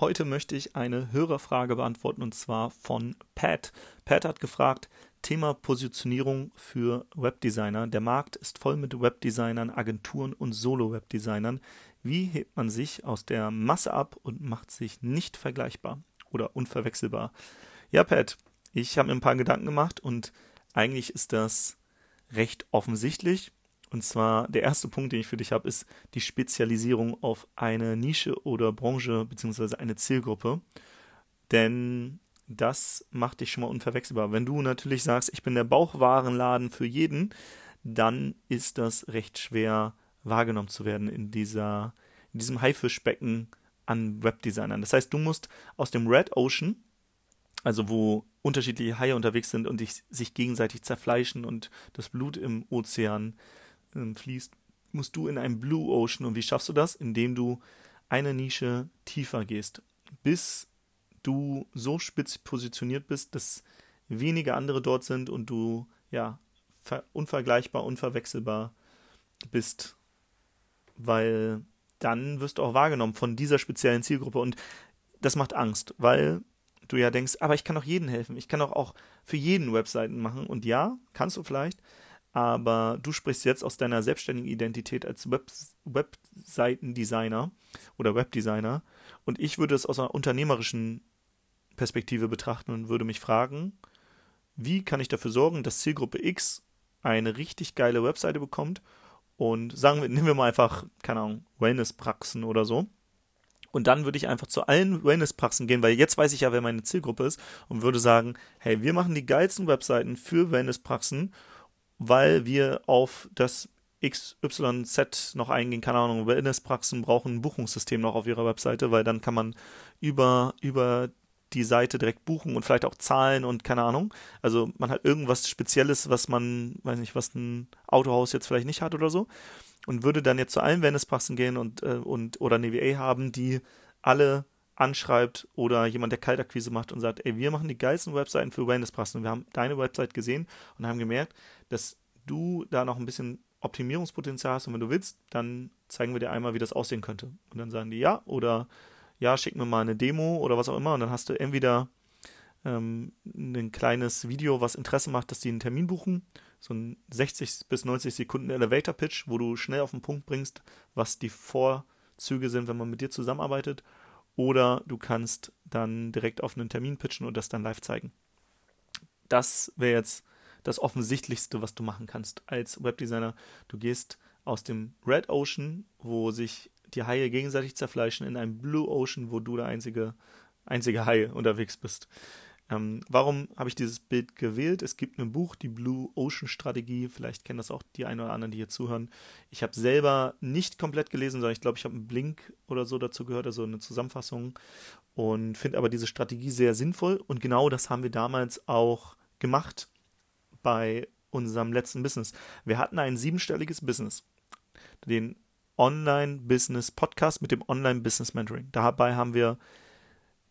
Heute möchte ich eine Hörerfrage beantworten und zwar von Pat. Pat hat gefragt, Thema Positionierung für Webdesigner. Der Markt ist voll mit Webdesignern, Agenturen und Solo-Webdesignern. Wie hebt man sich aus der Masse ab und macht sich nicht vergleichbar oder unverwechselbar? Ja, Pat, ich habe mir ein paar Gedanken gemacht und eigentlich ist das recht offensichtlich. Und zwar der erste Punkt, den ich für dich habe, ist die Spezialisierung auf eine Nische oder Branche bzw. eine Zielgruppe. Denn das macht dich schon mal unverwechselbar. Wenn du natürlich sagst, ich bin der Bauchwarenladen für jeden, dann ist das recht schwer wahrgenommen zu werden in dieser in diesem Haifischbecken an Webdesignern. Das heißt, du musst aus dem Red Ocean, also wo unterschiedliche Haie unterwegs sind und sich gegenseitig zerfleischen und das Blut im Ozean ähm, fließt, musst du in einen Blue Ocean. Und wie schaffst du das? Indem du eine Nische tiefer gehst, bis du so spitz positioniert bist, dass wenige andere dort sind und du ja unvergleichbar, unverwechselbar bist, weil dann wirst du auch wahrgenommen von dieser speziellen Zielgruppe. Und das macht Angst, weil du ja denkst, aber ich kann doch jedem helfen, ich kann doch auch für jeden Webseiten machen. Und ja, kannst du vielleicht, aber du sprichst jetzt aus deiner selbstständigen Identität als Web Webseitendesigner oder Webdesigner. Und ich würde es aus einer unternehmerischen Perspektive betrachten und würde mich fragen, wie kann ich dafür sorgen, dass Zielgruppe X eine richtig geile Webseite bekommt? Und sagen wir, nehmen wir mal einfach, keine Ahnung, Wellness-Praxen oder so. Und dann würde ich einfach zu allen Wellness-Praxen gehen, weil jetzt weiß ich ja, wer meine Zielgruppe ist und würde sagen, hey, wir machen die geilsten Webseiten für Wellness-Praxen, weil wir auf das XYZ noch eingehen, keine Ahnung, Wellness-Praxen brauchen ein Buchungssystem noch auf ihrer Webseite, weil dann kann man über, über die Seite direkt buchen und vielleicht auch zahlen und keine Ahnung. Also man hat irgendwas Spezielles, was man, weiß nicht, was ein Autohaus jetzt vielleicht nicht hat oder so. Und würde dann jetzt zu allen Wellnesspraxen gehen und, äh, und oder eine WA haben, die alle anschreibt oder jemand, der Kaltakquise macht und sagt, ey, wir machen die geilsten Webseiten für Wellnesspraxen. Und wir haben deine Website gesehen und haben gemerkt, dass du da noch ein bisschen Optimierungspotenzial hast und wenn du willst, dann zeigen wir dir einmal, wie das aussehen könnte. Und dann sagen die ja oder ja, schick mir mal eine Demo oder was auch immer und dann hast du entweder ähm, ein kleines Video, was Interesse macht, dass die einen Termin buchen, so ein 60 bis 90 Sekunden Elevator Pitch, wo du schnell auf den Punkt bringst, was die Vorzüge sind, wenn man mit dir zusammenarbeitet, oder du kannst dann direkt auf einen Termin pitchen und das dann live zeigen. Das wäre jetzt das Offensichtlichste, was du machen kannst als Webdesigner. Du gehst aus dem Red Ocean, wo sich die Haie gegenseitig zerfleischen in einem Blue Ocean, wo du der einzige, einzige Hai unterwegs bist. Ähm, warum habe ich dieses Bild gewählt? Es gibt ein Buch, die Blue Ocean Strategie. Vielleicht kennen das auch die einen oder anderen, die hier zuhören. Ich habe selber nicht komplett gelesen, sondern ich glaube, ich habe einen Blink oder so dazu gehört, also eine Zusammenfassung. Und finde aber diese Strategie sehr sinnvoll. Und genau das haben wir damals auch gemacht bei unserem letzten Business. Wir hatten ein siebenstelliges Business. Den Online-Business-Podcast mit dem Online-Business-Mentoring. Dabei haben wir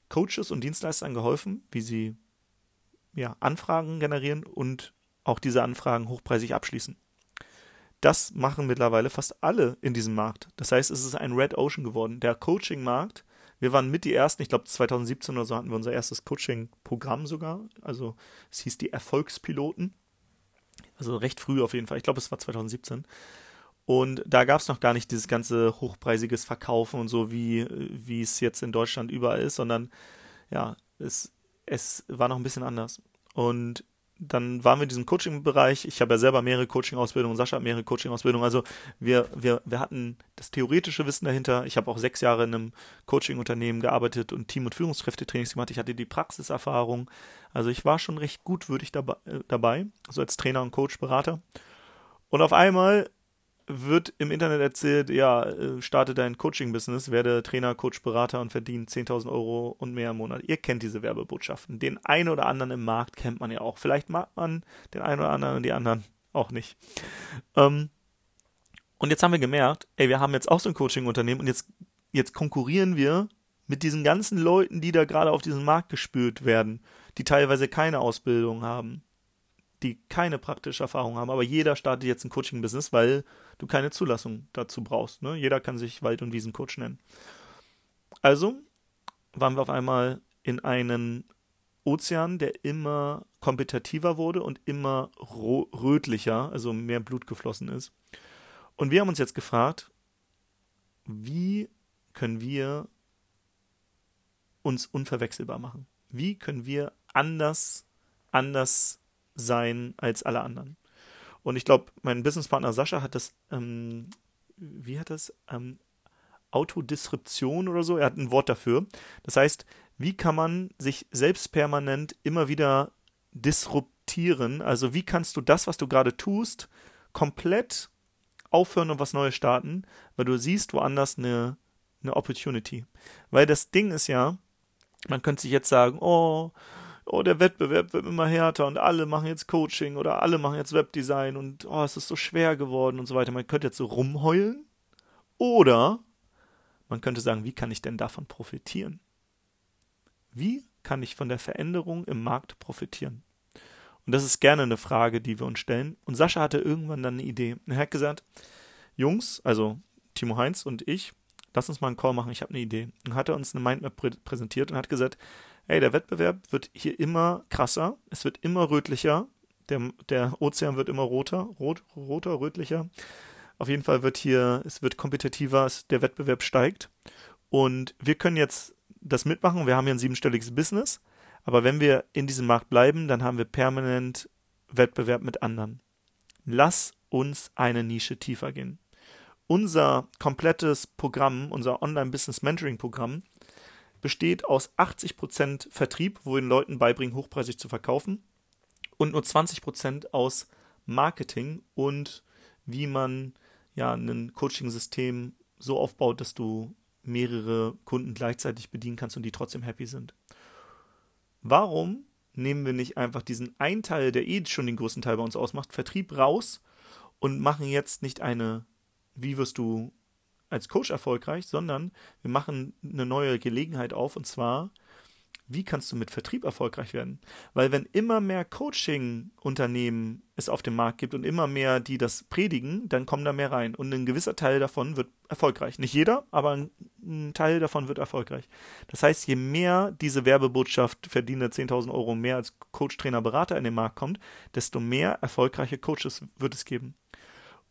Coaches und Dienstleistern geholfen, wie sie ja, Anfragen generieren und auch diese Anfragen hochpreisig abschließen. Das machen mittlerweile fast alle in diesem Markt. Das heißt, es ist ein Red Ocean geworden. Der Coaching-Markt, wir waren mit die ersten, ich glaube 2017 oder so hatten wir unser erstes Coaching-Programm sogar. Also es hieß die Erfolgspiloten. Also recht früh auf jeden Fall. Ich glaube, es war 2017. Und da gab es noch gar nicht dieses ganze hochpreisiges Verkaufen und so, wie, wie es jetzt in Deutschland überall ist, sondern ja, es, es war noch ein bisschen anders. Und dann waren wir in diesem Coaching-Bereich. Ich habe ja selber mehrere Coaching-Ausbildungen, Sascha hat mehrere Coaching-Ausbildungen. Also wir, wir, wir hatten das theoretische Wissen dahinter. Ich habe auch sechs Jahre in einem Coaching-Unternehmen gearbeitet und Team- und Führungskräftetrainings gemacht. Ich hatte die Praxiserfahrung. Also ich war schon recht gut würdig dabei, äh, dabei, so als Trainer und Coach, Berater. Und auf einmal wird im Internet erzählt, ja, äh, starte dein Coaching-Business, werde Trainer, Coach, Berater und verdiene 10.000 Euro und mehr im Monat. Ihr kennt diese Werbebotschaften. Den einen oder anderen im Markt kennt man ja auch. Vielleicht mag man den einen oder anderen und die anderen auch nicht. Ähm, und jetzt haben wir gemerkt, ey, wir haben jetzt auch so ein Coaching-Unternehmen und jetzt, jetzt konkurrieren wir mit diesen ganzen Leuten, die da gerade auf diesen Markt gespült werden, die teilweise keine Ausbildung haben, die keine praktische Erfahrung haben, aber jeder startet jetzt ein Coaching-Business, weil du keine Zulassung dazu brauchst. Ne? Jeder kann sich Wald- und Wiesencoach nennen. Also waren wir auf einmal in einen Ozean, der immer kompetitiver wurde und immer rötlicher, also mehr Blut geflossen ist. Und wir haben uns jetzt gefragt, wie können wir uns unverwechselbar machen? Wie können wir anders, anders sein als alle anderen? Und ich glaube, mein Businesspartner Sascha hat das, ähm, wie hat das, ähm, Autodisruption oder so, er hat ein Wort dafür. Das heißt, wie kann man sich selbst permanent immer wieder disruptieren? Also wie kannst du das, was du gerade tust, komplett aufhören und was Neues starten, weil du siehst woanders eine, eine Opportunity. Weil das Ding ist ja, man könnte sich jetzt sagen, oh, oh, der Wettbewerb wird immer härter und alle machen jetzt Coaching oder alle machen jetzt Webdesign und oh, es ist so schwer geworden und so weiter. Man könnte jetzt so rumheulen. Oder man könnte sagen, wie kann ich denn davon profitieren? Wie kann ich von der Veränderung im Markt profitieren? Und das ist gerne eine Frage, die wir uns stellen. Und Sascha hatte irgendwann dann eine Idee. Er hat gesagt, Jungs, also Timo Heinz und ich, lass uns mal einen Call machen, ich habe eine Idee. Und hat er uns eine Mindmap prä präsentiert und hat gesagt, hey, der Wettbewerb wird hier immer krasser, es wird immer rötlicher, der, der Ozean wird immer roter, rot, roter, rötlicher. Auf jeden Fall wird hier, es wird kompetitiver, es, der Wettbewerb steigt. Und wir können jetzt das mitmachen. Wir haben hier ein siebenstelliges Business. Aber wenn wir in diesem Markt bleiben, dann haben wir permanent Wettbewerb mit anderen. Lass uns eine Nische tiefer gehen. Unser komplettes Programm, unser Online-Business-Mentoring-Programm, besteht aus 80% Vertrieb, wo wir den Leuten beibringen, hochpreisig zu verkaufen, und nur 20% aus Marketing und wie man ja ein Coaching-System so aufbaut, dass du mehrere Kunden gleichzeitig bedienen kannst und die trotzdem happy sind. Warum nehmen wir nicht einfach diesen einen Teil, der eh schon den größten Teil bei uns ausmacht, Vertrieb raus und machen jetzt nicht eine, wie wirst du als Coach erfolgreich, sondern wir machen eine neue Gelegenheit auf und zwar wie kannst du mit Vertrieb erfolgreich werden? Weil wenn immer mehr Coaching-Unternehmen es auf dem Markt gibt und immer mehr, die das predigen, dann kommen da mehr rein. Und ein gewisser Teil davon wird erfolgreich. Nicht jeder, aber ein Teil davon wird erfolgreich. Das heißt, je mehr diese Werbebotschaft verdiene 10.000 Euro mehr als Coach, Trainer, Berater in den Markt kommt, desto mehr erfolgreiche Coaches wird es geben.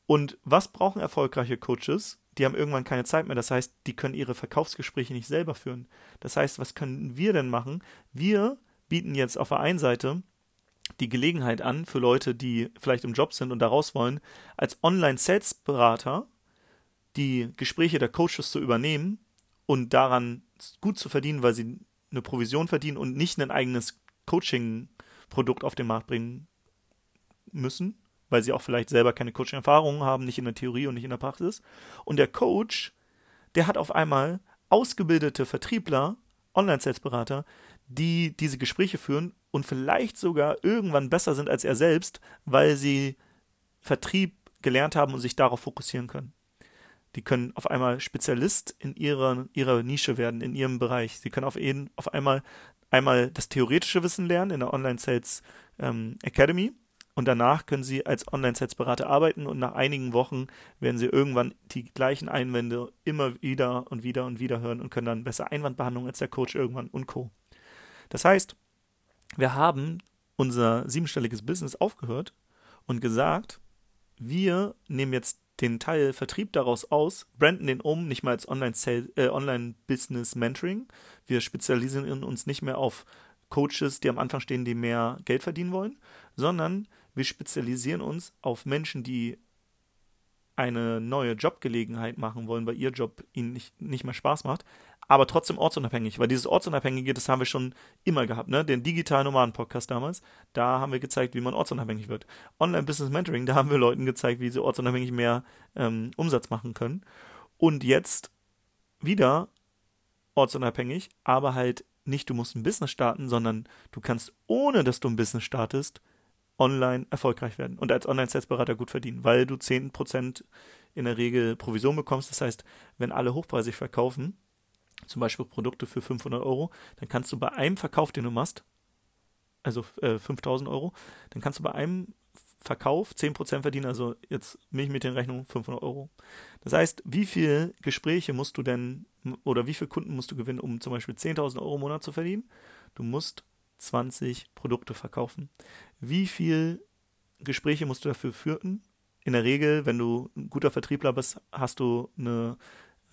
Und was brauchen erfolgreiche Coaches? Die haben irgendwann keine Zeit mehr. Das heißt, die können ihre Verkaufsgespräche nicht selber führen. Das heißt, was können wir denn machen? Wir bieten jetzt auf der einen Seite die Gelegenheit an für Leute, die vielleicht im Job sind und da raus wollen, als Online-Sales-Berater die Gespräche der Coaches zu übernehmen und daran gut zu verdienen, weil sie eine Provision verdienen und nicht ein eigenes Coaching-Produkt auf den Markt bringen müssen, weil sie auch vielleicht selber keine Coaching-Erfahrungen haben, nicht in der Theorie und nicht in der Praxis. Und der Coach, der hat auf einmal ausgebildete Vertriebler, Online-Sales-Berater, die diese Gespräche führen und vielleicht sogar irgendwann besser sind als er selbst, weil sie Vertrieb gelernt haben und sich darauf fokussieren können. Die können auf einmal Spezialist in ihrer, ihrer Nische werden, in ihrem Bereich. Sie können auf, auf einmal einmal das theoretische Wissen lernen in der Online Sales ähm, Academy und danach können Sie als Online-Sales-Berater arbeiten und nach einigen Wochen werden Sie irgendwann die gleichen Einwände immer wieder und wieder und wieder hören und können dann besser Einwandbehandlung als der Coach irgendwann und Co. Das heißt, wir haben unser siebenstelliges Business aufgehört und gesagt, wir nehmen jetzt den Teil Vertrieb daraus aus, branden den um, nicht mal als Online-Business-Mentoring. Äh, wir spezialisieren uns nicht mehr auf Coaches, die am Anfang stehen, die mehr Geld verdienen wollen, sondern wir spezialisieren uns auf Menschen, die eine neue Jobgelegenheit machen wollen, weil ihr Job ihnen nicht, nicht mehr Spaß macht, aber trotzdem ortsunabhängig, weil dieses Ortsunabhängige, das haben wir schon immer gehabt, ne? Den digitalen Nomaden-Podcast damals, da haben wir gezeigt, wie man ortsunabhängig wird. Online-Business-Mentoring, da haben wir Leuten gezeigt, wie sie ortsunabhängig mehr ähm, Umsatz machen können. Und jetzt wieder ortsunabhängig, aber halt nicht, du musst ein Business starten, sondern du kannst, ohne dass du ein Business startest, online erfolgreich werden und als Online-Sales-Berater gut verdienen, weil du 10% in der Regel Provision bekommst. Das heißt, wenn alle hochpreisig verkaufen, zum Beispiel Produkte für 500 Euro, dann kannst du bei einem Verkauf, den du machst, also äh, 5000 Euro, dann kannst du bei einem Verkauf 10% verdienen, also jetzt mich mit den Rechnungen 500 Euro. Das heißt, wie viele Gespräche musst du denn oder wie viele Kunden musst du gewinnen, um zum Beispiel 10.000 Euro im Monat zu verdienen? Du musst 20 Produkte verkaufen. Wie viele Gespräche musst du dafür führen? In der Regel, wenn du ein guter Vertriebler bist, hast du eine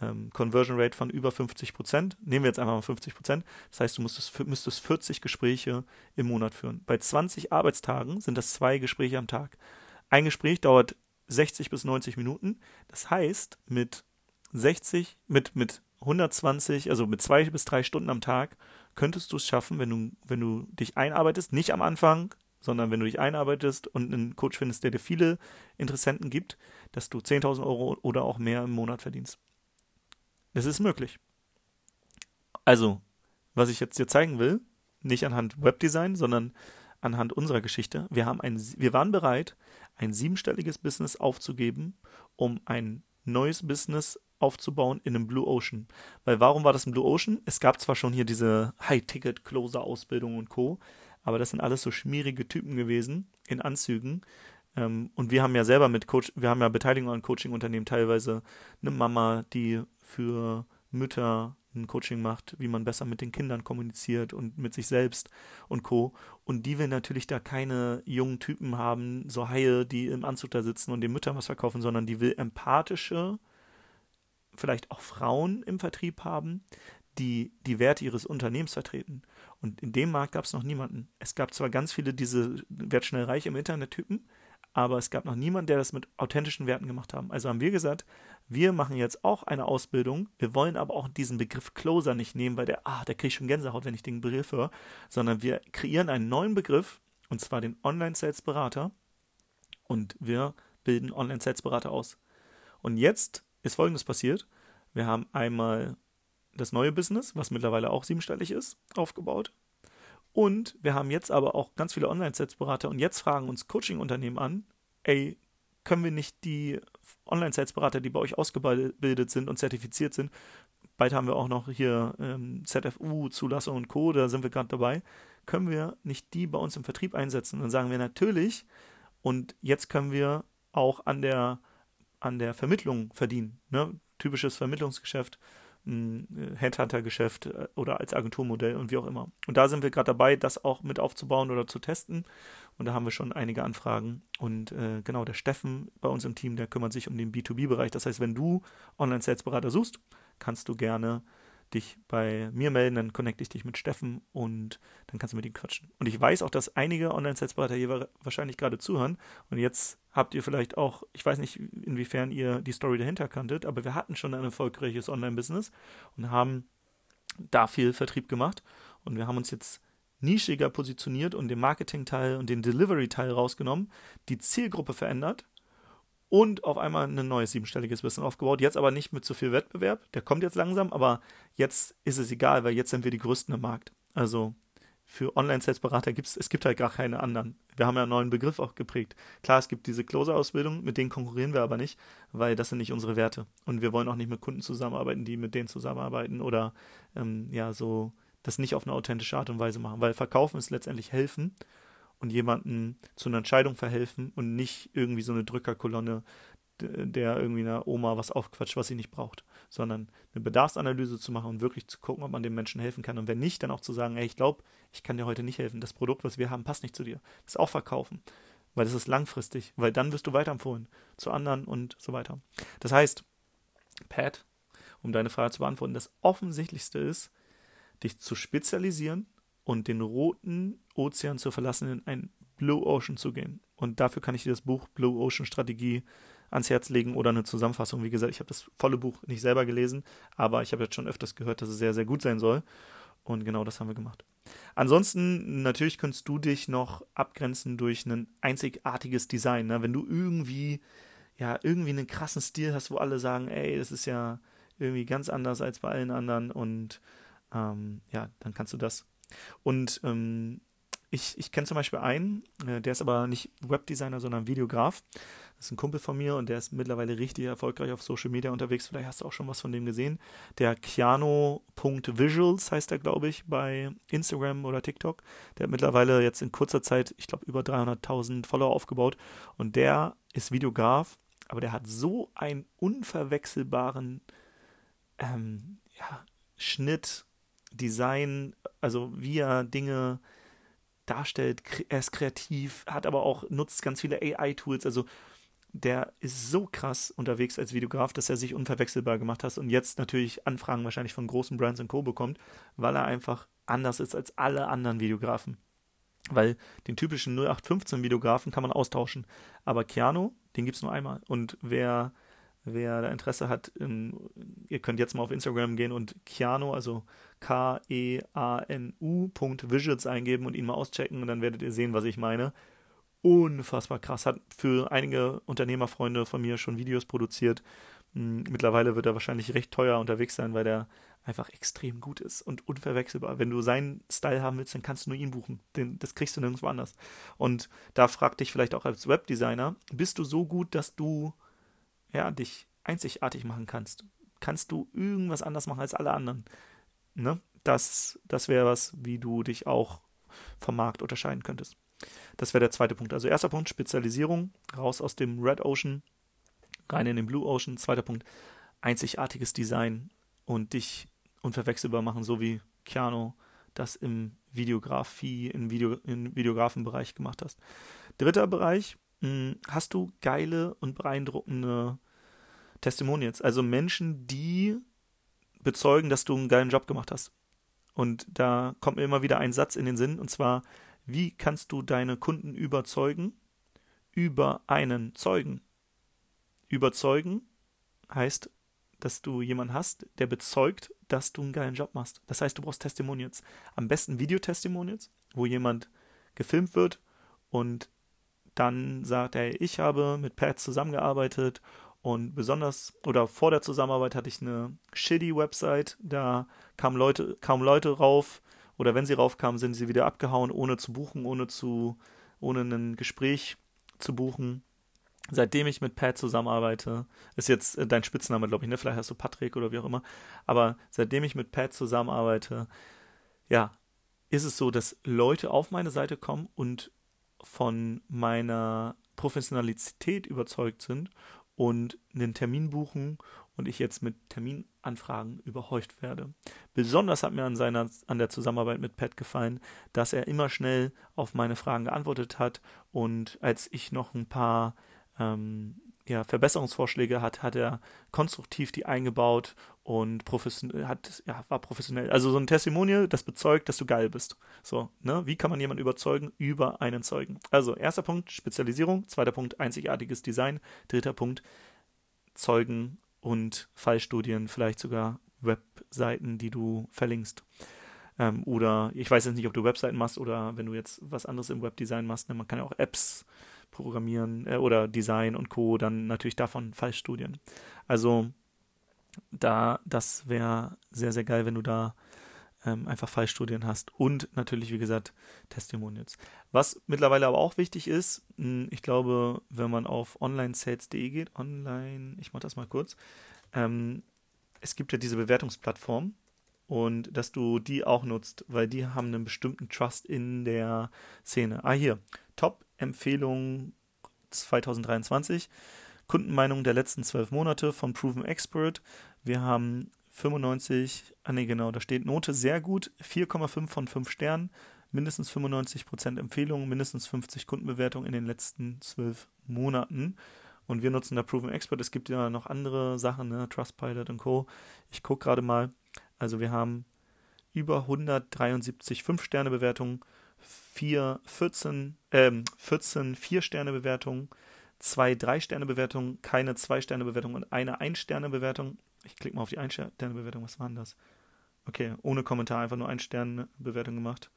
ähm, Conversion Rate von über 50 Prozent. Nehmen wir jetzt einfach mal 50 Prozent. Das heißt, du müsstest, müsstest 40 Gespräche im Monat führen. Bei 20 Arbeitstagen sind das zwei Gespräche am Tag. Ein Gespräch dauert 60 bis 90 Minuten. Das heißt, mit 60, mit, mit 120, also mit zwei bis drei Stunden am Tag, könntest du es schaffen, wenn du, wenn du dich einarbeitest, nicht am Anfang, sondern wenn du dich einarbeitest und einen Coach findest, der dir viele Interessenten gibt, dass du 10.000 Euro oder auch mehr im Monat verdienst. Das ist möglich. Also, was ich jetzt dir zeigen will, nicht anhand Webdesign, sondern anhand unserer Geschichte. Wir, haben ein, wir waren bereit, ein siebenstelliges Business aufzugeben, um ein neues Business aufzubauen in einem Blue Ocean. Weil warum war das ein Blue Ocean? Es gab zwar schon hier diese High-Ticket-Closer-Ausbildung und Co., aber das sind alles so schmierige Typen gewesen in Anzügen. Ähm, und wir haben ja selber mit Coach, wir haben ja Beteiligung an Coaching-Unternehmen, teilweise eine Mama, die für Mütter ein Coaching macht, wie man besser mit den Kindern kommuniziert und mit sich selbst und Co. Und die will natürlich da keine jungen Typen haben, so Haie, die im Anzug da sitzen und den Müttern was verkaufen, sondern die will empathische, vielleicht auch Frauen im Vertrieb haben, die die Werte ihres Unternehmens vertreten. Und in dem Markt gab es noch niemanden. Es gab zwar ganz viele diese wertschnell reich im Internet-Typen, aber es gab noch niemanden, der das mit authentischen Werten gemacht hat. Also haben wir gesagt, wir machen jetzt auch eine Ausbildung. Wir wollen aber auch diesen Begriff Closer nicht nehmen, weil der, ah, der kriegt schon Gänsehaut, wenn ich den Begriff höre, sondern wir kreieren einen neuen Begriff, und zwar den Online-Sales-Berater. Und wir bilden Online-Sales-Berater aus. Und jetzt ist Folgendes passiert. Wir haben einmal das neue Business, was mittlerweile auch siebenstellig ist, aufgebaut. Und wir haben jetzt aber auch ganz viele Online-Sales-Berater und jetzt fragen uns Coaching-Unternehmen an, ey, können wir nicht die Online-Sales-Berater, die bei euch ausgebildet sind und zertifiziert sind, bald haben wir auch noch hier ähm, ZFU, Zulassung und Co., da sind wir gerade dabei, können wir nicht die bei uns im Vertrieb einsetzen? Dann sagen wir natürlich, und jetzt können wir auch an der, an der Vermittlung verdienen. Ne? Typisches Vermittlungsgeschäft ein Headhunter-Geschäft äh, oder als Agenturmodell und wie auch immer. Und da sind wir gerade dabei, das auch mit aufzubauen oder zu testen. Und da haben wir schon einige Anfragen. Und äh, genau, der Steffen bei uns im Team, der kümmert sich um den B2B-Bereich. Das heißt, wenn du Online-Sales-Berater suchst, kannst du gerne dich bei mir melden, dann connecte ich dich mit Steffen und dann kannst du mit ihm quatschen. Und ich weiß auch, dass einige Online-Sales-Berater hier wahrscheinlich gerade zuhören. Und jetzt habt ihr vielleicht auch, ich weiß nicht, inwiefern ihr die Story dahinter kanntet, aber wir hatten schon ein erfolgreiches Online-Business und haben da viel Vertrieb gemacht. Und wir haben uns jetzt nischiger positioniert und den Marketing-Teil und den Delivery-Teil rausgenommen, die Zielgruppe verändert und auf einmal ein neues siebenstelliges Business aufgebaut. Jetzt aber nicht mit so viel Wettbewerb. Der kommt jetzt langsam, aber jetzt ist es egal, weil jetzt sind wir die Größten im Markt. Also für Online-Sales-Berater gibt es, es gibt halt gar keine anderen. Wir haben ja einen neuen Begriff auch geprägt. Klar, es gibt diese Closer-Ausbildung, mit denen konkurrieren wir aber nicht, weil das sind nicht unsere Werte. Und wir wollen auch nicht mit Kunden zusammenarbeiten, die mit denen zusammenarbeiten oder ähm, ja, so das nicht auf eine authentische Art und Weise machen, weil Verkaufen ist letztendlich helfen und jemanden zu einer Entscheidung verhelfen und nicht irgendwie so eine Drückerkolonne, der irgendwie einer Oma was aufquatscht, was sie nicht braucht, sondern eine Bedarfsanalyse zu machen und wirklich zu gucken, ob man dem Menschen helfen kann. Und wenn nicht, dann auch zu sagen, ey, ich glaube, ich kann dir heute nicht helfen. Das Produkt, was wir haben, passt nicht zu dir. Das auch verkaufen. Weil das ist langfristig, weil dann wirst du weiterempfohlen zu anderen und so weiter. Das heißt, Pat, um deine Frage zu beantworten, das Offensichtlichste ist, dich zu spezialisieren und den roten Ozean zu verlassen, in ein Blue Ocean zu gehen. Und dafür kann ich dir das Buch Blue Ocean Strategie ans Herz legen oder eine Zusammenfassung. Wie gesagt, ich habe das volle Buch nicht selber gelesen, aber ich habe jetzt schon öfters gehört, dass es sehr, sehr gut sein soll. Und genau das haben wir gemacht. Ansonsten, natürlich kannst du dich noch abgrenzen durch ein einzigartiges Design. Ne? Wenn du irgendwie, ja, irgendwie einen krassen Stil hast, wo alle sagen, ey, das ist ja irgendwie ganz anders als bei allen anderen und ähm, ja, dann kannst du das und ähm, ich, ich kenne zum Beispiel einen, äh, der ist aber nicht Webdesigner, sondern Videograf. Das ist ein Kumpel von mir und der ist mittlerweile richtig erfolgreich auf Social Media unterwegs. Vielleicht hast du auch schon was von dem gesehen. Der Keanu.visuals heißt er, glaube ich, bei Instagram oder TikTok. Der hat mittlerweile jetzt in kurzer Zeit, ich glaube, über 300.000 Follower aufgebaut. Und der ist Videograf, aber der hat so einen unverwechselbaren ähm, ja, Schnitt, Design, also wie er Dinge darstellt, er ist kreativ, hat aber auch, nutzt ganz viele AI-Tools, also der ist so krass unterwegs als Videograf, dass er sich unverwechselbar gemacht hat und jetzt natürlich Anfragen wahrscheinlich von großen Brands und Co. bekommt, weil er einfach anders ist als alle anderen Videografen. Weil den typischen 0815 Videografen kann man austauschen. Aber Keanu, den gibt es nur einmal. Und wer, wer da Interesse hat, ähm, ihr könnt jetzt mal auf Instagram gehen und Keanu, also K-E-A-N-U Visuals eingeben und ihn mal auschecken und dann werdet ihr sehen, was ich meine unfassbar krass. Hat für einige Unternehmerfreunde von mir schon Videos produziert. Hm, mittlerweile wird er wahrscheinlich recht teuer unterwegs sein, weil der einfach extrem gut ist und unverwechselbar. Wenn du seinen Style haben willst, dann kannst du nur ihn buchen. Den, das kriegst du nirgendwo anders. Und da frag dich vielleicht auch als Webdesigner, bist du so gut, dass du ja, dich einzigartig machen kannst? Kannst du irgendwas anders machen als alle anderen? Ne? Das, das wäre was, wie du dich auch vom Markt unterscheiden könntest. Das wäre der zweite Punkt. Also erster Punkt, Spezialisierung, raus aus dem Red Ocean, rein in den Blue Ocean. Zweiter Punkt, einzigartiges Design und dich unverwechselbar machen, so wie Keanu das im Videografie, im, Video, im Videografenbereich gemacht hast. Dritter Bereich, hast du geile und beeindruckende Testimonials, also Menschen, die bezeugen, dass du einen geilen Job gemacht hast. Und da kommt mir immer wieder ein Satz in den Sinn, und zwar, wie kannst du deine Kunden überzeugen? Über einen Zeugen. Überzeugen heißt, dass du jemanden hast, der bezeugt, dass du einen geilen Job machst. Das heißt, du brauchst Testimonials. Am besten Videotestimonials, wo jemand gefilmt wird und dann sagt er, ich habe mit Pat zusammengearbeitet und besonders oder vor der Zusammenarbeit hatte ich eine shitty Website, da kamen Leute, kaum Leute rauf, oder wenn sie raufkamen, sind sie wieder abgehauen, ohne zu buchen, ohne zu, ohne ein Gespräch zu buchen. Seitdem ich mit Pat zusammenarbeite, ist jetzt äh, dein Spitzname, glaube ich, ne? Vielleicht hast du Patrick oder wie auch immer. Aber seitdem ich mit Pat zusammenarbeite, ja, ist es so, dass Leute auf meine Seite kommen und von meiner Professionalität überzeugt sind und einen Termin buchen und ich jetzt mit Terminanfragen überhäuft werde. Besonders hat mir an, seiner, an der Zusammenarbeit mit Pat gefallen, dass er immer schnell auf meine Fragen geantwortet hat und als ich noch ein paar ähm, ja, Verbesserungsvorschläge hat, hat er konstruktiv die eingebaut und professionell, hat, ja, war professionell. Also so ein Testimonial, das bezeugt, dass du geil bist. So, ne? Wie kann man jemanden überzeugen? Über einen Zeugen. Also, erster Punkt, Spezialisierung. Zweiter Punkt, einzigartiges Design. Dritter Punkt, Zeugen und Fallstudien, vielleicht sogar Webseiten, die du verlinkst. Ähm, oder ich weiß jetzt nicht, ob du Webseiten machst oder wenn du jetzt was anderes im Webdesign machst, ne, man kann ja auch Apps programmieren äh, oder Design und Co., dann natürlich davon Fallstudien. Also da, das wäre sehr, sehr geil, wenn du da ähm, einfach Fallstudien hast und natürlich, wie gesagt, Testimonials. Was mittlerweile aber auch wichtig ist, hm, ich glaube, wenn man auf onlinesales.de geht, online, ich mache das mal kurz, ähm, es gibt ja diese Bewertungsplattform und dass du die auch nutzt, weil die haben einen bestimmten Trust in der Szene. Ah, hier, Top-Empfehlung 2023. Kundenmeinung der letzten zwölf Monate von Proven Expert. Wir haben 95, ah ne, genau, da steht Note sehr gut, 4,5 von 5 Sternen, mindestens 95% Empfehlungen, mindestens 50 Kundenbewertungen in den letzten zwölf Monaten. Und wir nutzen da Proven Expert. Es gibt ja noch andere Sachen, ne? Trustpilot und Co. Ich gucke gerade mal. Also wir haben über 173 5-Sterne-Bewertungen, 4, 14, ähm, 14 4-Sterne-Bewertungen, zwei 3-Sterne-Bewertungen, keine 2-Sterne-Bewertung und eine 1-Sterne-Bewertung. Ich klicke mal auf die Ein-Sterne-Bewertung. Was war denn das? Okay, ohne Kommentar, einfach nur Ein-Sterne-Bewertung gemacht.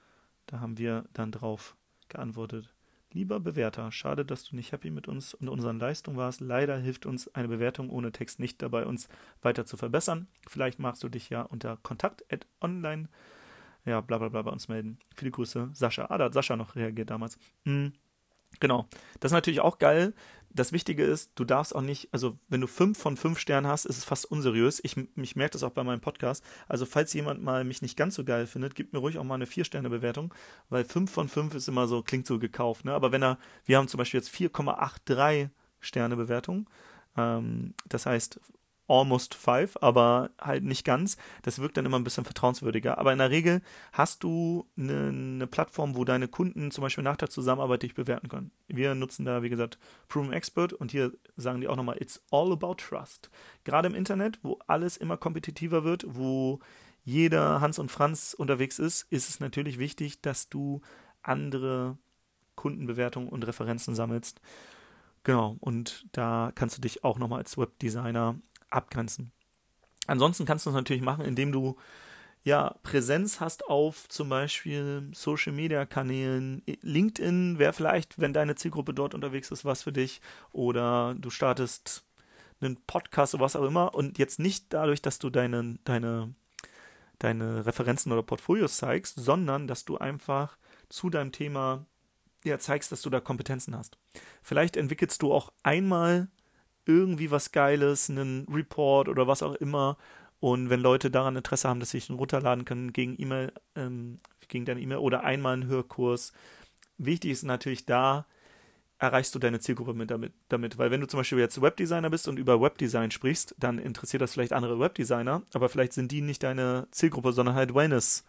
Da haben wir dann drauf geantwortet. Lieber Bewerter, schade, dass du nicht happy mit uns und unseren Leistungen warst. Leider hilft uns eine Bewertung ohne Text nicht dabei, uns weiter zu verbessern. Vielleicht magst du dich ja unter kontakt at online ja, bla bla bla bei uns melden. Viele Grüße, Sascha. Ah, da hat Sascha noch reagiert damals. Mhm. Genau. Das ist natürlich auch geil. Das Wichtige ist, du darfst auch nicht, also wenn du fünf von fünf Sternen hast, ist es fast unseriös. Ich, ich merke das auch bei meinem Podcast. Also falls jemand mal mich nicht ganz so geil findet, gib mir ruhig auch mal eine Vier-Sterne-Bewertung, weil fünf von fünf ist immer so, klingt so gekauft. Ne? Aber wenn er, wir haben zum Beispiel jetzt 4,83 Sterne Bewertung. Ähm, das heißt, almost five, aber halt nicht ganz. Das wirkt dann immer ein bisschen vertrauenswürdiger. Aber in der Regel hast du eine, eine Plattform, wo deine Kunden zum Beispiel nach der Zusammenarbeit dich bewerten können. Wir nutzen da, wie gesagt, Proven Expert und hier sagen die auch nochmal, it's all about trust. Gerade im Internet, wo alles immer kompetitiver wird, wo jeder Hans und Franz unterwegs ist, ist es natürlich wichtig, dass du andere Kundenbewertungen und Referenzen sammelst. Genau, und da kannst du dich auch nochmal als Webdesigner abgrenzen. Ansonsten kannst du es natürlich machen, indem du ja Präsenz hast auf zum Beispiel Social Media Kanälen. LinkedIn wäre vielleicht, wenn deine Zielgruppe dort unterwegs ist, was für dich. Oder du startest einen Podcast oder was auch immer. Und jetzt nicht dadurch, dass du deine, deine, deine Referenzen oder Portfolios zeigst, sondern dass du einfach zu deinem Thema ja, zeigst, dass du da Kompetenzen hast. Vielleicht entwickelst du auch einmal irgendwie was Geiles, einen Report oder was auch immer. Und wenn Leute daran Interesse haben, dass sie ihn runterladen können gegen E-Mail, ähm, gegen deine E-Mail oder einmal einen Hörkurs. Wichtig ist natürlich da, erreichst du deine Zielgruppe mit damit, damit. Weil wenn du zum Beispiel jetzt Webdesigner bist und über Webdesign sprichst, dann interessiert das vielleicht andere Webdesigner, aber vielleicht sind die nicht deine Zielgruppe, sondern halt Wellness.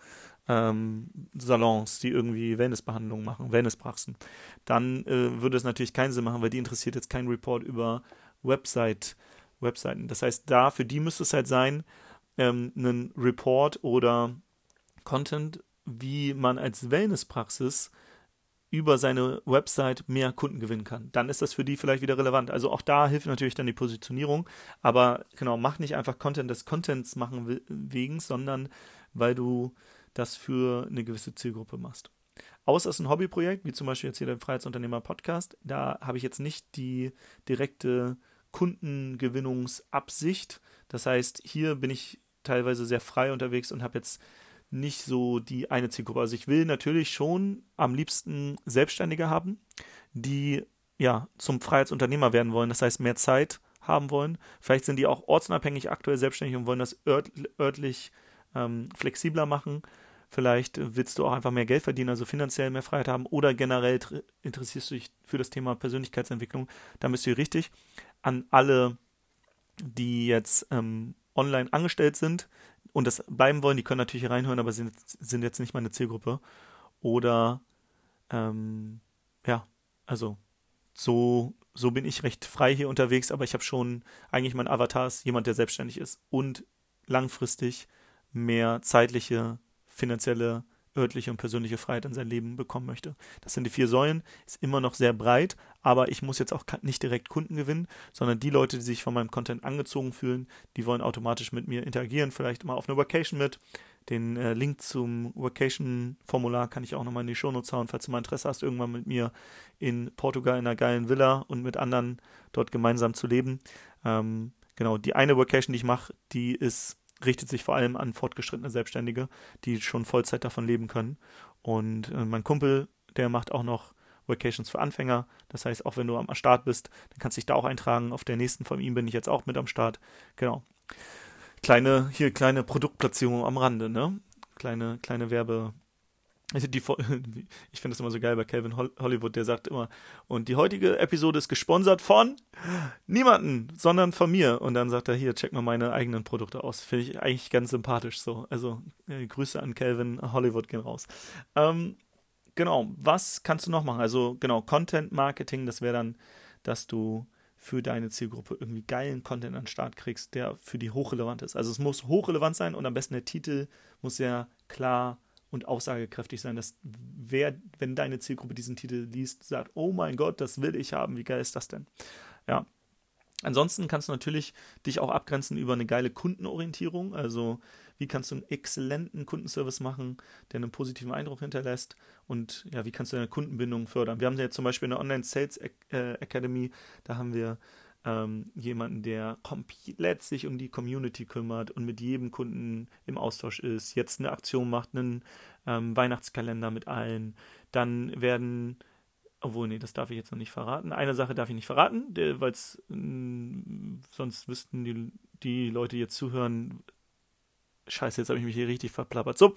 Ähm, Salons, die irgendwie Wellnessbehandlungen machen, Wellnesspraxen, dann äh, würde es natürlich keinen Sinn machen, weil die interessiert jetzt kein Report über Website, Webseiten. Das heißt, da für die müsste es halt sein, ähm, einen Report oder Content, wie man als Wellnesspraxis über seine Website mehr Kunden gewinnen kann. Dann ist das für die vielleicht wieder relevant. Also auch da hilft natürlich dann die Positionierung. Aber genau, mach nicht einfach Content des Contents machen wegen, sondern weil du das für eine gewisse Zielgruppe machst. Außer es ist ein Hobbyprojekt, wie zum Beispiel jetzt hier der Freiheitsunternehmer Podcast, da habe ich jetzt nicht die direkte Kundengewinnungsabsicht. Das heißt, hier bin ich teilweise sehr frei unterwegs und habe jetzt nicht so die eine Zielgruppe. Also ich will natürlich schon am liebsten Selbstständige haben, die ja zum Freiheitsunternehmer werden wollen, das heißt mehr Zeit haben wollen. Vielleicht sind die auch ortsunabhängig aktuell selbstständig und wollen das ört, örtlich ähm, flexibler machen. Vielleicht willst du auch einfach mehr Geld verdienen, also finanziell mehr Freiheit haben oder generell interessierst du dich für das Thema Persönlichkeitsentwicklung. Da bist du richtig. An alle, die jetzt ähm, online angestellt sind und das bleiben wollen, die können natürlich reinhören, aber sind, sind jetzt nicht meine Zielgruppe. Oder ähm, ja, also so, so bin ich recht frei hier unterwegs, aber ich habe schon eigentlich mein Avatar ist jemand, der selbstständig ist und langfristig mehr zeitliche finanzielle, örtliche und persönliche Freiheit in sein Leben bekommen möchte. Das sind die vier Säulen, ist immer noch sehr breit, aber ich muss jetzt auch nicht direkt Kunden gewinnen, sondern die Leute, die sich von meinem Content angezogen fühlen, die wollen automatisch mit mir interagieren, vielleicht mal auf eine Vacation mit. Den äh, Link zum Vacation-Formular kann ich auch nochmal in die Shownotes hauen, falls du mal Interesse hast, irgendwann mit mir in Portugal in einer geilen Villa und mit anderen dort gemeinsam zu leben. Ähm, genau, die eine Vacation, die ich mache, die ist richtet sich vor allem an fortgeschrittene Selbstständige, die schon Vollzeit davon leben können. Und äh, mein Kumpel, der macht auch noch Vacations für Anfänger. Das heißt, auch wenn du am Start bist, dann kannst du dich da auch eintragen. Auf der nächsten von ihm bin ich jetzt auch mit am Start. Genau. Kleine, hier kleine Produktplatzierung am Rande, ne? Kleine, kleine Werbe, die, ich finde es immer so geil bei Calvin Hollywood, der sagt immer, und die heutige Episode ist gesponsert von niemanden, sondern von mir. Und dann sagt er, hier, check mal meine eigenen Produkte aus. Finde ich eigentlich ganz sympathisch so. Also äh, Grüße an Calvin Hollywood gehen raus. Ähm, genau, was kannst du noch machen? Also genau, Content Marketing, das wäre dann, dass du für deine Zielgruppe irgendwie geilen Content an den Start kriegst, der für die hochrelevant ist. Also es muss hochrelevant sein und am besten der Titel muss sehr klar und aussagekräftig sein, dass wer, wenn deine Zielgruppe diesen Titel liest, sagt, oh mein Gott, das will ich haben, wie geil ist das denn? Ja. Ansonsten kannst du natürlich dich auch abgrenzen über eine geile Kundenorientierung, also wie kannst du einen exzellenten Kundenservice machen, der einen positiven Eindruck hinterlässt und ja, wie kannst du deine Kundenbindung fördern. Wir haben ja zum Beispiel eine Online Sales äh, Academy, da haben wir ähm, jemanden, der komplett sich um die Community kümmert und mit jedem Kunden im Austausch ist, jetzt eine Aktion macht, einen ähm, Weihnachtskalender mit allen, dann werden obwohl, nee, das darf ich jetzt noch nicht verraten. Eine Sache darf ich nicht verraten, weil mm, sonst wüssten die, die Leute, die jetzt zuhören, Scheiße, jetzt habe ich mich hier richtig verplappert. So,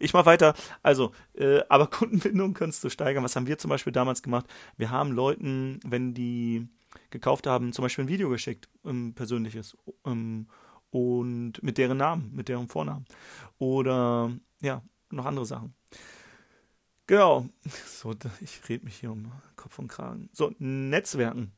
ich mache weiter. Also, äh, aber Kundenbindung kannst du steigern. Was haben wir zum Beispiel damals gemacht? Wir haben Leuten, wenn die gekauft haben, zum Beispiel ein Video geschickt, ähm, persönliches, ähm, und mit deren Namen, mit deren Vornamen. Oder ja, noch andere Sachen. Genau. So, ich rede mich hier um Kopf und Kragen. So, Netzwerken.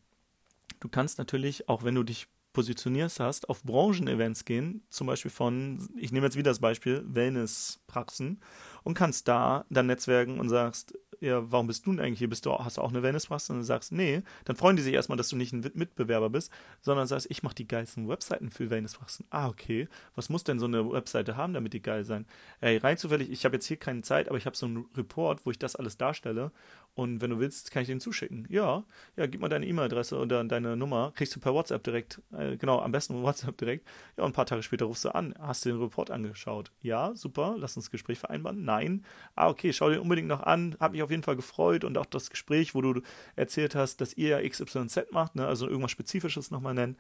Du kannst natürlich, auch wenn du dich positionierst hast, auf Branchenevents gehen, zum Beispiel von, ich nehme jetzt wieder das Beispiel, Wellnesspraxen und kannst da dann netzwerken und sagst, ja, warum bist du denn eigentlich hier? Bist du, hast du auch eine Wellnesspraxis? Und du sagst, nee, dann freuen die sich erstmal, dass du nicht ein Mitbewerber bist, sondern sagst, ich mache die geilsten Webseiten für Wellnesspraxen. Ah, okay. Was muss denn so eine Webseite haben, damit die geil sein? Ey, rein zufällig, ich habe jetzt hier keine Zeit, aber ich habe so einen Report, wo ich das alles darstelle. Und wenn du willst, kann ich den zuschicken. Ja, ja, gib mal deine E-Mail-Adresse oder deine Nummer, kriegst du per WhatsApp direkt, äh, genau, am besten WhatsApp direkt. Ja, und ein paar Tage später rufst du an, hast du den Report angeschaut. Ja, super, lass uns Gespräch vereinbaren. Nein. Ah, okay, schau dir unbedingt noch an, hab mich auf jeden Fall gefreut und auch das Gespräch, wo du erzählt hast, dass ihr ja XYZ macht, ne, also irgendwas Spezifisches nochmal nennen.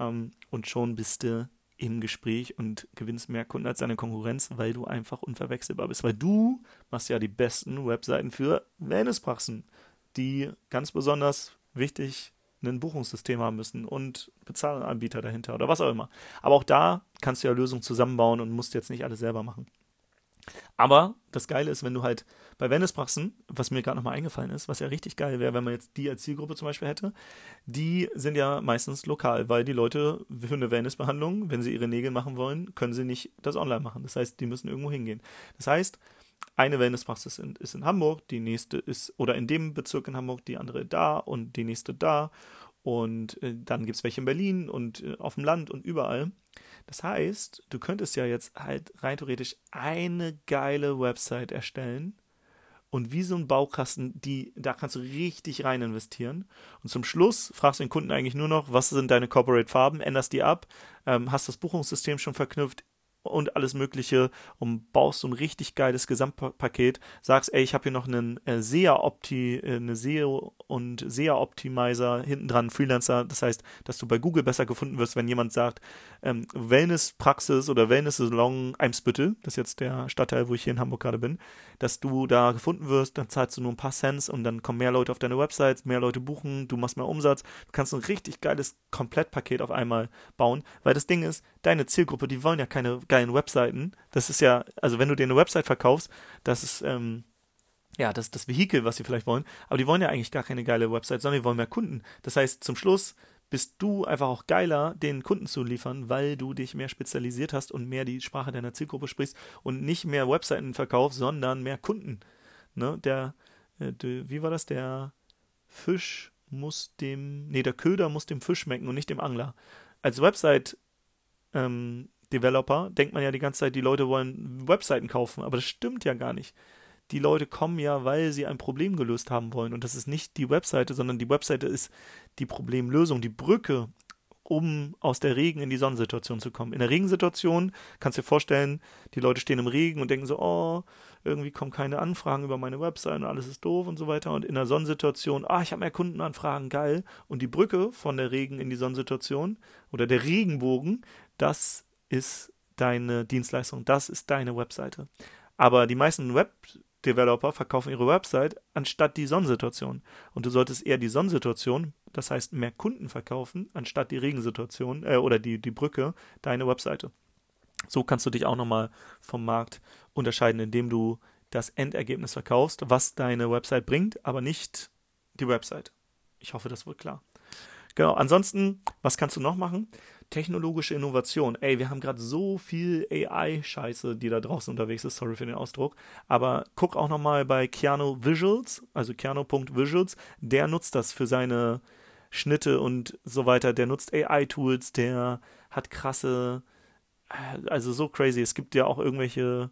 Ähm, und schon bist du im Gespräch und gewinnst mehr Kunden als deine Konkurrenz, weil du einfach unverwechselbar bist. Weil du machst ja die besten Webseiten für Wellnesspraxen, die ganz besonders wichtig ein Buchungssystem haben müssen und Bezahlanbieter dahinter oder was auch immer. Aber auch da kannst du ja Lösungen zusammenbauen und musst jetzt nicht alles selber machen. Aber das Geile ist, wenn du halt bei Wellnesspraxen, was mir gerade nochmal eingefallen ist, was ja richtig geil wäre, wenn man jetzt die als Zielgruppe zum Beispiel hätte, die sind ja meistens lokal, weil die Leute für eine Wellnessbehandlung, wenn sie ihre Nägel machen wollen, können sie nicht das online machen. Das heißt, die müssen irgendwo hingehen. Das heißt, eine Wellnesspraxis ist in Hamburg, die nächste ist, oder in dem Bezirk in Hamburg, die andere da und die nächste da. Und äh, dann gibt es welche in Berlin und äh, auf dem Land und überall. Das heißt, du könntest ja jetzt halt rein theoretisch eine geile Website erstellen und wie so ein Baukasten, die, da kannst du richtig rein investieren. Und zum Schluss fragst du den Kunden eigentlich nur noch, was sind deine Corporate Farben, änderst die ab, ähm, hast das Buchungssystem schon verknüpft, und alles Mögliche und baust so ein richtig geiles Gesamtpaket, sagst, ey, ich habe hier noch einen äh, SEA-Opti, äh, eine SEO und SEA-Optimizer hinten dran, Freelancer, das heißt, dass du bei Google besser gefunden wirst, wenn jemand sagt, ähm, Wellness-Praxis oder Wellness-Salon Eimsbüttel, das ist jetzt der Stadtteil, wo ich hier in Hamburg gerade bin, dass du da gefunden wirst, dann zahlst du nur ein paar Cents und dann kommen mehr Leute auf deine Websites, mehr Leute buchen, du machst mehr Umsatz, du kannst ein richtig geiles Komplettpaket auf einmal bauen, weil das Ding ist, deine Zielgruppe, die wollen ja keine geilen Webseiten. Das ist ja, also wenn du dir eine Website verkaufst, das ist, ähm, ja, das ist das Vehikel, was sie vielleicht wollen. Aber die wollen ja eigentlich gar keine geile Website, sondern die wollen mehr Kunden. Das heißt, zum Schluss bist du einfach auch geiler, den Kunden zu liefern, weil du dich mehr spezialisiert hast und mehr die Sprache deiner Zielgruppe sprichst und nicht mehr Webseiten verkaufst, sondern mehr Kunden. Ne? Der, äh, wie war das? Der Fisch muss dem, nee, der Köder muss dem Fisch schmecken und nicht dem Angler. Als Website ähm, Developer denkt man ja die ganze Zeit, die Leute wollen Webseiten kaufen, aber das stimmt ja gar nicht. Die Leute kommen ja, weil sie ein Problem gelöst haben wollen. Und das ist nicht die Webseite, sondern die Webseite ist die Problemlösung, die Brücke, um aus der Regen in die Sonnensituation zu kommen. In der Regensituation kannst du dir vorstellen, die Leute stehen im Regen und denken so, oh, irgendwie kommen keine Anfragen über meine Website und alles ist doof und so weiter. Und in der Sonnensituation, ah, ich habe mehr Kundenanfragen, geil. Und die Brücke von der Regen in die Sonnensituation oder der Regenbogen, das ist deine Dienstleistung, das ist deine Webseite. Aber die meisten Web-Developer verkaufen ihre Website anstatt die Sonnensituation. Und du solltest eher die Sonnensituation, das heißt mehr Kunden verkaufen, anstatt die Regensituation äh, oder die, die Brücke, deine Webseite. So kannst du dich auch nochmal vom Markt unterscheiden, indem du das Endergebnis verkaufst, was deine Website bringt, aber nicht die Website. Ich hoffe, das wird klar. Genau, ansonsten, was kannst du noch machen? Technologische Innovation. Ey, wir haben gerade so viel AI-Scheiße, die da draußen unterwegs ist, sorry für den Ausdruck. Aber guck auch nochmal bei Keanu Visuals, also Keanu.visuals, der nutzt das für seine Schnitte und so weiter. Der nutzt AI-Tools, der hat krasse, äh, also so crazy. Es gibt ja auch irgendwelche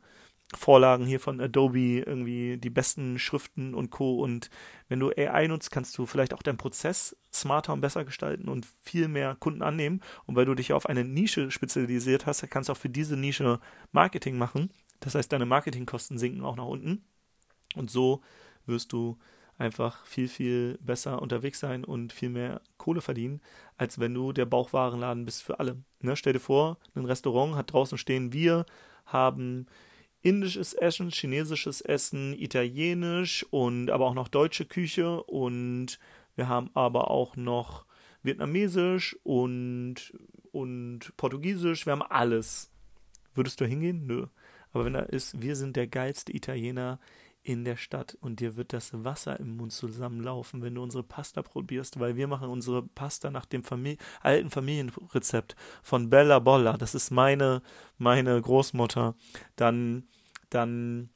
Vorlagen hier von Adobe, irgendwie die besten Schriften und Co. Und wenn du AI nutzt, kannst du vielleicht auch deinen Prozess smarter und besser gestalten und viel mehr Kunden annehmen. Und weil du dich auf eine Nische spezialisiert hast, kannst du auch für diese Nische Marketing machen. Das heißt, deine Marketingkosten sinken auch nach unten. Und so wirst du einfach viel, viel besser unterwegs sein und viel mehr Kohle verdienen, als wenn du der Bauchwarenladen bist für alle. Ne? Stell dir vor, ein Restaurant hat draußen stehen, wir haben indisches Essen, chinesisches Essen, italienisch und aber auch noch deutsche Küche und wir haben aber auch noch Vietnamesisch und, und Portugiesisch, wir haben alles. Würdest du hingehen? Nö. Aber wenn da ist, wir sind der geilste Italiener in der Stadt und dir wird das Wasser im Mund zusammenlaufen, wenn du unsere Pasta probierst, weil wir machen unsere Pasta nach dem Famili alten Familienrezept von Bella Bolla. Das ist meine, meine Großmutter. Dann, dann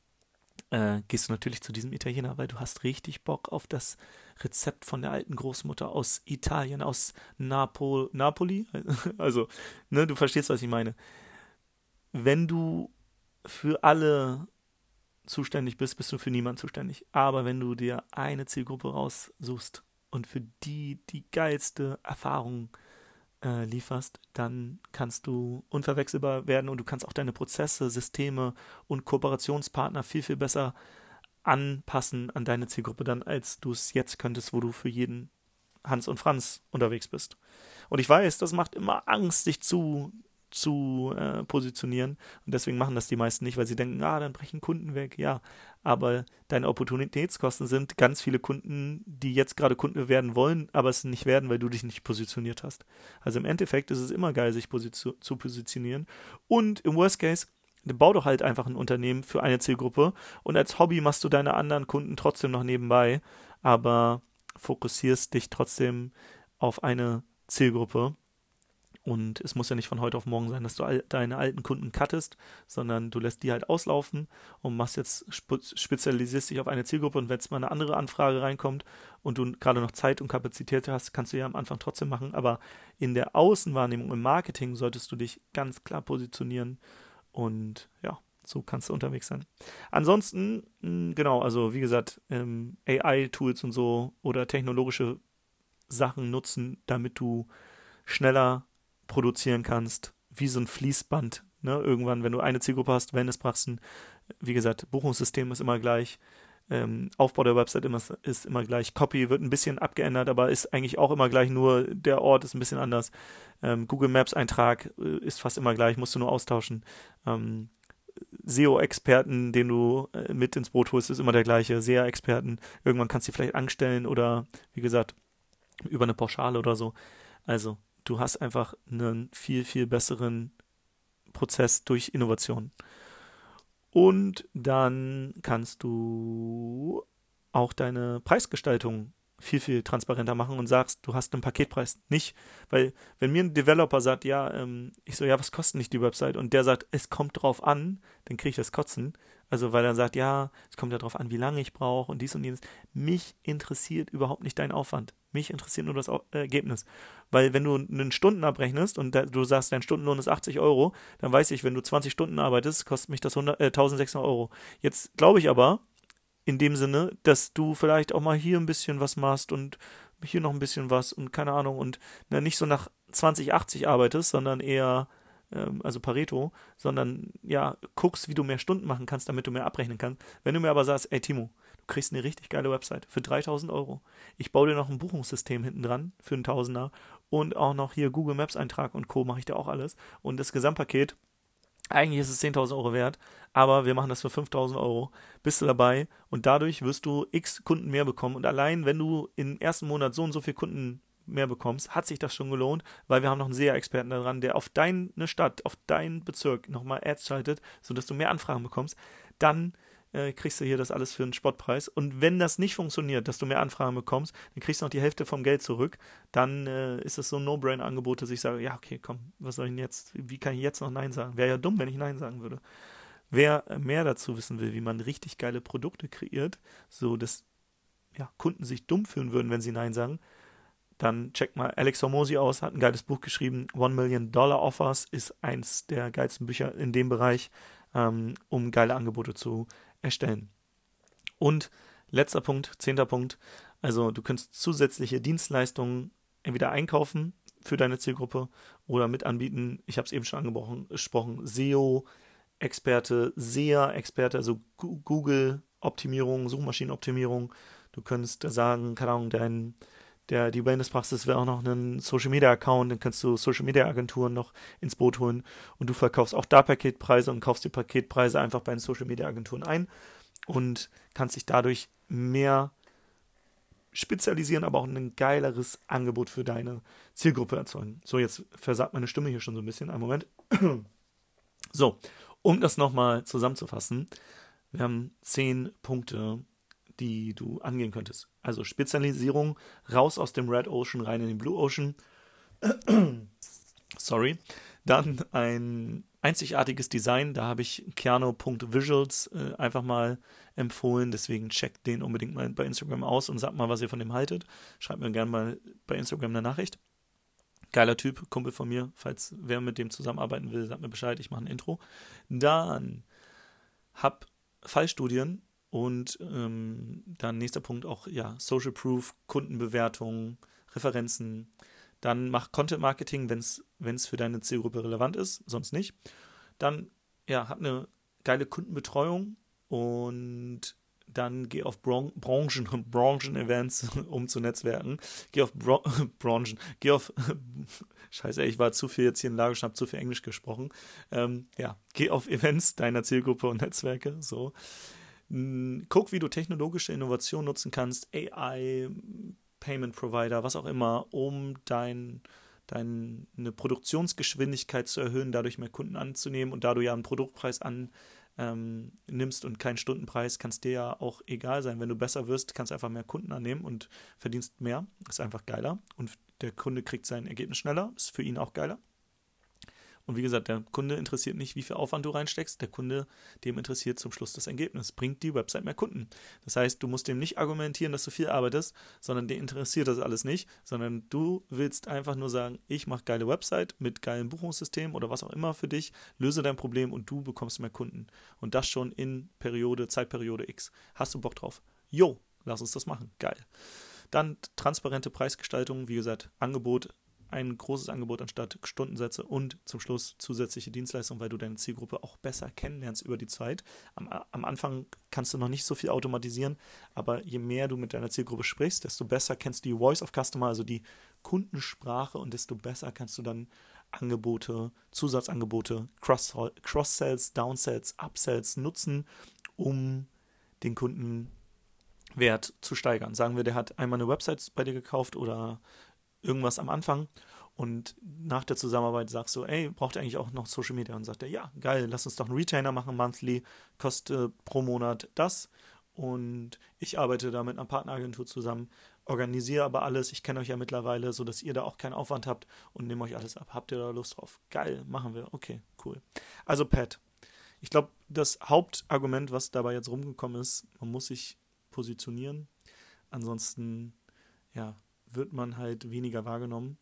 äh, gehst du natürlich zu diesem Italiener, weil du hast richtig Bock auf das Rezept von der alten Großmutter aus Italien, aus Napol Napoli. Also, ne, du verstehst, was ich meine. Wenn du für alle zuständig bist, bist du für niemanden zuständig. Aber wenn du dir eine Zielgruppe raussuchst und für die die geilste Erfahrung äh, lieferst, dann kannst du unverwechselbar werden und du kannst auch deine Prozesse, Systeme und Kooperationspartner viel, viel besser anpassen an deine Zielgruppe dann, als du es jetzt könntest, wo du für jeden Hans und Franz unterwegs bist. Und ich weiß, das macht immer Angst, sich zu zu äh, positionieren. Und deswegen machen das die meisten nicht, weil sie denken, ah, dann brechen Kunden weg. Ja, aber deine Opportunitätskosten sind ganz viele Kunden, die jetzt gerade Kunden werden wollen, aber es nicht werden, weil du dich nicht positioniert hast. Also im Endeffekt ist es immer geil, sich position zu positionieren. Und im Worst Case, bau doch halt einfach ein Unternehmen für eine Zielgruppe und als Hobby machst du deine anderen Kunden trotzdem noch nebenbei, aber fokussierst dich trotzdem auf eine Zielgruppe und es muss ja nicht von heute auf morgen sein, dass du all deine alten Kunden cuttest, sondern du lässt die halt auslaufen und machst jetzt, spezialisierst dich auf eine Zielgruppe und wenn jetzt mal eine andere Anfrage reinkommt und du gerade noch Zeit und Kapazität hast, kannst du ja am Anfang trotzdem machen. Aber in der Außenwahrnehmung, im Marketing solltest du dich ganz klar positionieren und ja, so kannst du unterwegs sein. Ansonsten, genau, also wie gesagt, ähm, AI-Tools und so oder technologische Sachen nutzen, damit du schneller produzieren kannst, wie so ein Fließband. Ne? Irgendwann, wenn du eine Zielgruppe hast, Wellnesspraxen, wie gesagt, Buchungssystem ist immer gleich, ähm, Aufbau der Website immer, ist immer gleich, Copy wird ein bisschen abgeändert, aber ist eigentlich auch immer gleich, nur der Ort ist ein bisschen anders. Ähm, Google Maps Eintrag äh, ist fast immer gleich, musst du nur austauschen. Ähm, SEO-Experten, den du äh, mit ins Boot holst, ist immer der gleiche. SEA-Experten, irgendwann kannst du die vielleicht anstellen oder, wie gesagt, über eine Pauschale oder so. Also, du hast einfach einen viel, viel besseren Prozess durch Innovation. Und dann kannst du auch deine Preisgestaltung viel, viel transparenter machen und sagst, du hast einen Paketpreis. Nicht, weil wenn mir ein Developer sagt, ja, ähm, ich so, ja, was kostet nicht die Website? Und der sagt, es kommt drauf an, dann kriege ich das Kotzen. Also weil er sagt, ja, es kommt ja drauf an, wie lange ich brauche und dies und jenes. Mich interessiert überhaupt nicht dein Aufwand. Mich interessiert nur das Ergebnis. Weil wenn du einen Stunden abrechnest und du sagst, dein Stundenlohn ist 80 Euro, dann weiß ich, wenn du 20 Stunden arbeitest, kostet mich das 100, äh, 1600 Euro. Jetzt glaube ich aber, in dem Sinne, dass du vielleicht auch mal hier ein bisschen was machst und hier noch ein bisschen was und keine Ahnung und na, nicht so nach 2080 arbeitest, sondern eher, ähm, also Pareto, sondern ja, guckst, wie du mehr Stunden machen kannst, damit du mehr abrechnen kannst. Wenn du mir aber sagst, ey Timo, kriegst eine richtig geile Website für 3000 Euro. Ich baue dir noch ein Buchungssystem hinten dran für einen Tausender und auch noch hier Google Maps Eintrag und Co. mache ich dir auch alles. Und das Gesamtpaket eigentlich ist es 10.000 Euro wert, aber wir machen das für 5.000 Euro. Bist du dabei und dadurch wirst du x Kunden mehr bekommen. Und allein, wenn du im ersten Monat so und so viele Kunden mehr bekommst, hat sich das schon gelohnt, weil wir haben noch einen SEA-Experten daran, der auf deine Stadt, auf deinen Bezirk nochmal Ads schaltet, sodass du mehr Anfragen bekommst. Dann äh, kriegst du hier das alles für einen Spottpreis. Und wenn das nicht funktioniert, dass du mehr Anfragen bekommst, dann kriegst du noch die Hälfte vom Geld zurück. Dann äh, ist es so ein No-Brain-Angebot, dass ich sage, ja, okay, komm, was soll ich denn jetzt, wie kann ich jetzt noch Nein sagen? Wäre ja dumm, wenn ich Nein sagen würde. Wer mehr dazu wissen will, wie man richtig geile Produkte kreiert, so dass ja, Kunden sich dumm fühlen würden, wenn sie Nein sagen, dann check mal Alex Hormosi aus, hat ein geiles Buch geschrieben. One Million Dollar Offers ist eins der geilsten Bücher in dem Bereich, ähm, um geile Angebote zu erstellen. Und letzter Punkt, zehnter Punkt, also du kannst zusätzliche Dienstleistungen entweder einkaufen für deine Zielgruppe oder mit anbieten. Ich habe es eben schon angesprochen, SEO, Experte, SEA-Experte, also Google-Optimierung, Suchmaschinenoptimierung. Du könntest sagen, keine Ahnung, dein, der, die Wellness-Praxis wäre auch noch ein Social-Media-Account, dann kannst du Social-Media-Agenturen noch ins Boot holen und du verkaufst auch da Paketpreise und kaufst die Paketpreise einfach bei den Social-Media-Agenturen ein und kannst dich dadurch mehr spezialisieren, aber auch ein geileres Angebot für deine Zielgruppe erzeugen. So, jetzt versagt meine Stimme hier schon so ein bisschen. Einen Moment. So, um das nochmal zusammenzufassen, wir haben zehn Punkte, die du angehen könntest. Also Spezialisierung, raus aus dem Red Ocean, rein in den Blue Ocean. Sorry. Dann ein einzigartiges Design. Da habe ich Keanu.visuals äh, einfach mal empfohlen. Deswegen checkt den unbedingt mal bei Instagram aus und sagt mal, was ihr von dem haltet. Schreibt mir gerne mal bei Instagram eine Nachricht. Geiler Typ, Kumpel von mir. Falls wer mit dem zusammenarbeiten will, sagt mir Bescheid. Ich mache ein Intro. Dann hab Fallstudien und ähm, dann nächster Punkt auch ja Social Proof, Kundenbewertung, Referenzen. Dann mach Content Marketing, wenn es für deine Zielgruppe relevant ist, sonst nicht. Dann ja, hab eine geile Kundenbetreuung und dann geh auf Bron Branchen, Branchen-Events, um zu netzwerken. Geh auf Bro Branchen, geh auf, scheiße, ich war zu viel jetzt hier in Lager, habe zu viel Englisch gesprochen. Ähm, ja, geh auf Events deiner Zielgruppe und Netzwerke, so. Guck, wie du technologische Innovation nutzen kannst, AI, Payment Provider, was auch immer, um dein, deine Produktionsgeschwindigkeit zu erhöhen, dadurch mehr Kunden anzunehmen und da du ja einen Produktpreis an, ähm, und keinen Stundenpreis, kann es dir ja auch egal sein. Wenn du besser wirst, kannst du einfach mehr Kunden annehmen und verdienst mehr. Ist einfach geiler. Und der Kunde kriegt sein Ergebnis schneller, ist für ihn auch geiler. Und wie gesagt, der Kunde interessiert nicht, wie viel Aufwand du reinsteckst. Der Kunde, dem interessiert zum Schluss das Ergebnis. Bringt die Website mehr Kunden. Das heißt, du musst dem nicht argumentieren, dass du viel arbeitest, sondern dir interessiert das alles nicht, sondern du willst einfach nur sagen, ich mache geile Website mit geilen Buchungssystemen oder was auch immer für dich, löse dein Problem und du bekommst mehr Kunden. Und das schon in Periode, Zeitperiode X. Hast du Bock drauf? Jo, lass uns das machen. Geil. Dann transparente Preisgestaltung, wie gesagt, Angebot ein großes Angebot anstatt Stundensätze und zum Schluss zusätzliche Dienstleistungen, weil du deine Zielgruppe auch besser kennenlernst über die Zeit. Am, am, Anfang kannst du noch nicht so viel automatisieren, aber je mehr du mit deiner Zielgruppe sprichst, desto besser kennst du die Voice of Customer, also die Kundensprache und desto besser kannst du dann Angebote, Zusatzangebote, Cross-Sells, Downsells, Upsells nutzen, um den Kundenwert zu steigern. Sagen wir, der hat einmal eine Website bei dir gekauft oder irgendwas am Anfang und nach der Zusammenarbeit sagst du, ey, braucht ihr eigentlich auch noch Social Media? Und sagt er, ja, geil, lass uns doch einen Retainer machen, monthly, kostet pro Monat das. Und ich arbeite da mit einer Partneragentur zusammen, organisiere aber alles. Ich kenne euch ja mittlerweile, sodass ihr da auch keinen Aufwand habt und nehme euch alles ab. Habt ihr da Lust drauf? Geil, machen wir. Okay, cool. Also, Pat, ich glaube, das Hauptargument, was dabei jetzt rumgekommen ist, man muss sich positionieren. Ansonsten, ja, wird man halt weniger wahrgenommen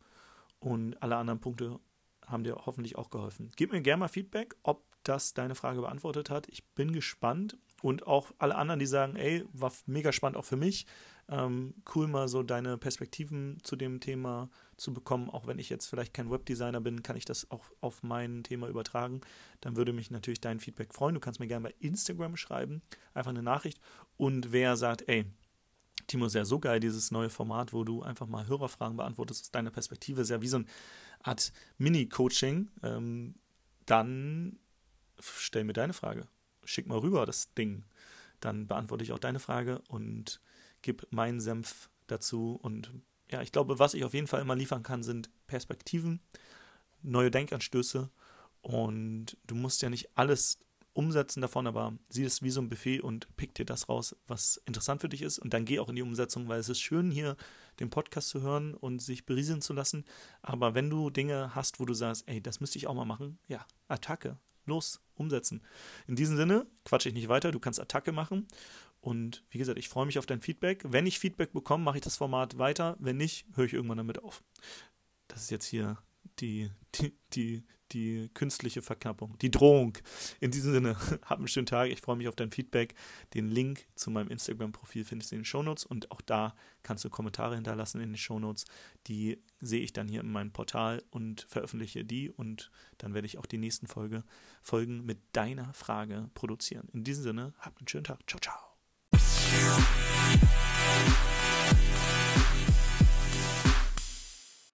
und alle anderen Punkte haben dir hoffentlich auch geholfen. Gib mir gerne mal Feedback, ob das deine Frage beantwortet hat. Ich bin gespannt und auch alle anderen, die sagen, ey, war mega spannend auch für mich. Ähm, cool mal so deine Perspektiven zu dem Thema zu bekommen. Auch wenn ich jetzt vielleicht kein Webdesigner bin, kann ich das auch auf mein Thema übertragen. Dann würde mich natürlich dein Feedback freuen. Du kannst mir gerne bei Instagram schreiben, einfach eine Nachricht. Und wer sagt, ey, Timo, ja so geil, dieses neue Format, wo du einfach mal Hörerfragen beantwortest aus deiner Perspektive. Ist ja wie so eine Art Mini-Coaching. Ähm, dann stell mir deine Frage. Schick mal rüber das Ding. Dann beantworte ich auch deine Frage und gib meinen Senf dazu. Und ja, ich glaube, was ich auf jeden Fall immer liefern kann, sind Perspektiven, neue Denkanstöße. Und du musst ja nicht alles Umsetzen davon, aber sieh es wie so ein Buffet und pick dir das raus, was interessant für dich ist und dann geh auch in die Umsetzung, weil es ist schön, hier den Podcast zu hören und sich berieseln zu lassen. Aber wenn du Dinge hast, wo du sagst, ey, das müsste ich auch mal machen, ja, Attacke, los, umsetzen. In diesem Sinne, quatsche ich nicht weiter, du kannst Attacke machen. Und wie gesagt, ich freue mich auf dein Feedback. Wenn ich Feedback bekomme, mache ich das Format weiter. Wenn nicht, höre ich irgendwann damit auf. Das ist jetzt hier die, die, die, die künstliche Verknappung, die Drohung. In diesem Sinne, hab einen schönen Tag. Ich freue mich auf dein Feedback. Den Link zu meinem Instagram-Profil findest du in den Shownotes und auch da kannst du Kommentare hinterlassen in den Shownotes. Die sehe ich dann hier in meinem Portal und veröffentliche die und dann werde ich auch die nächsten Folge, Folgen mit deiner Frage produzieren. In diesem Sinne, hab einen schönen Tag. Ciao, ciao.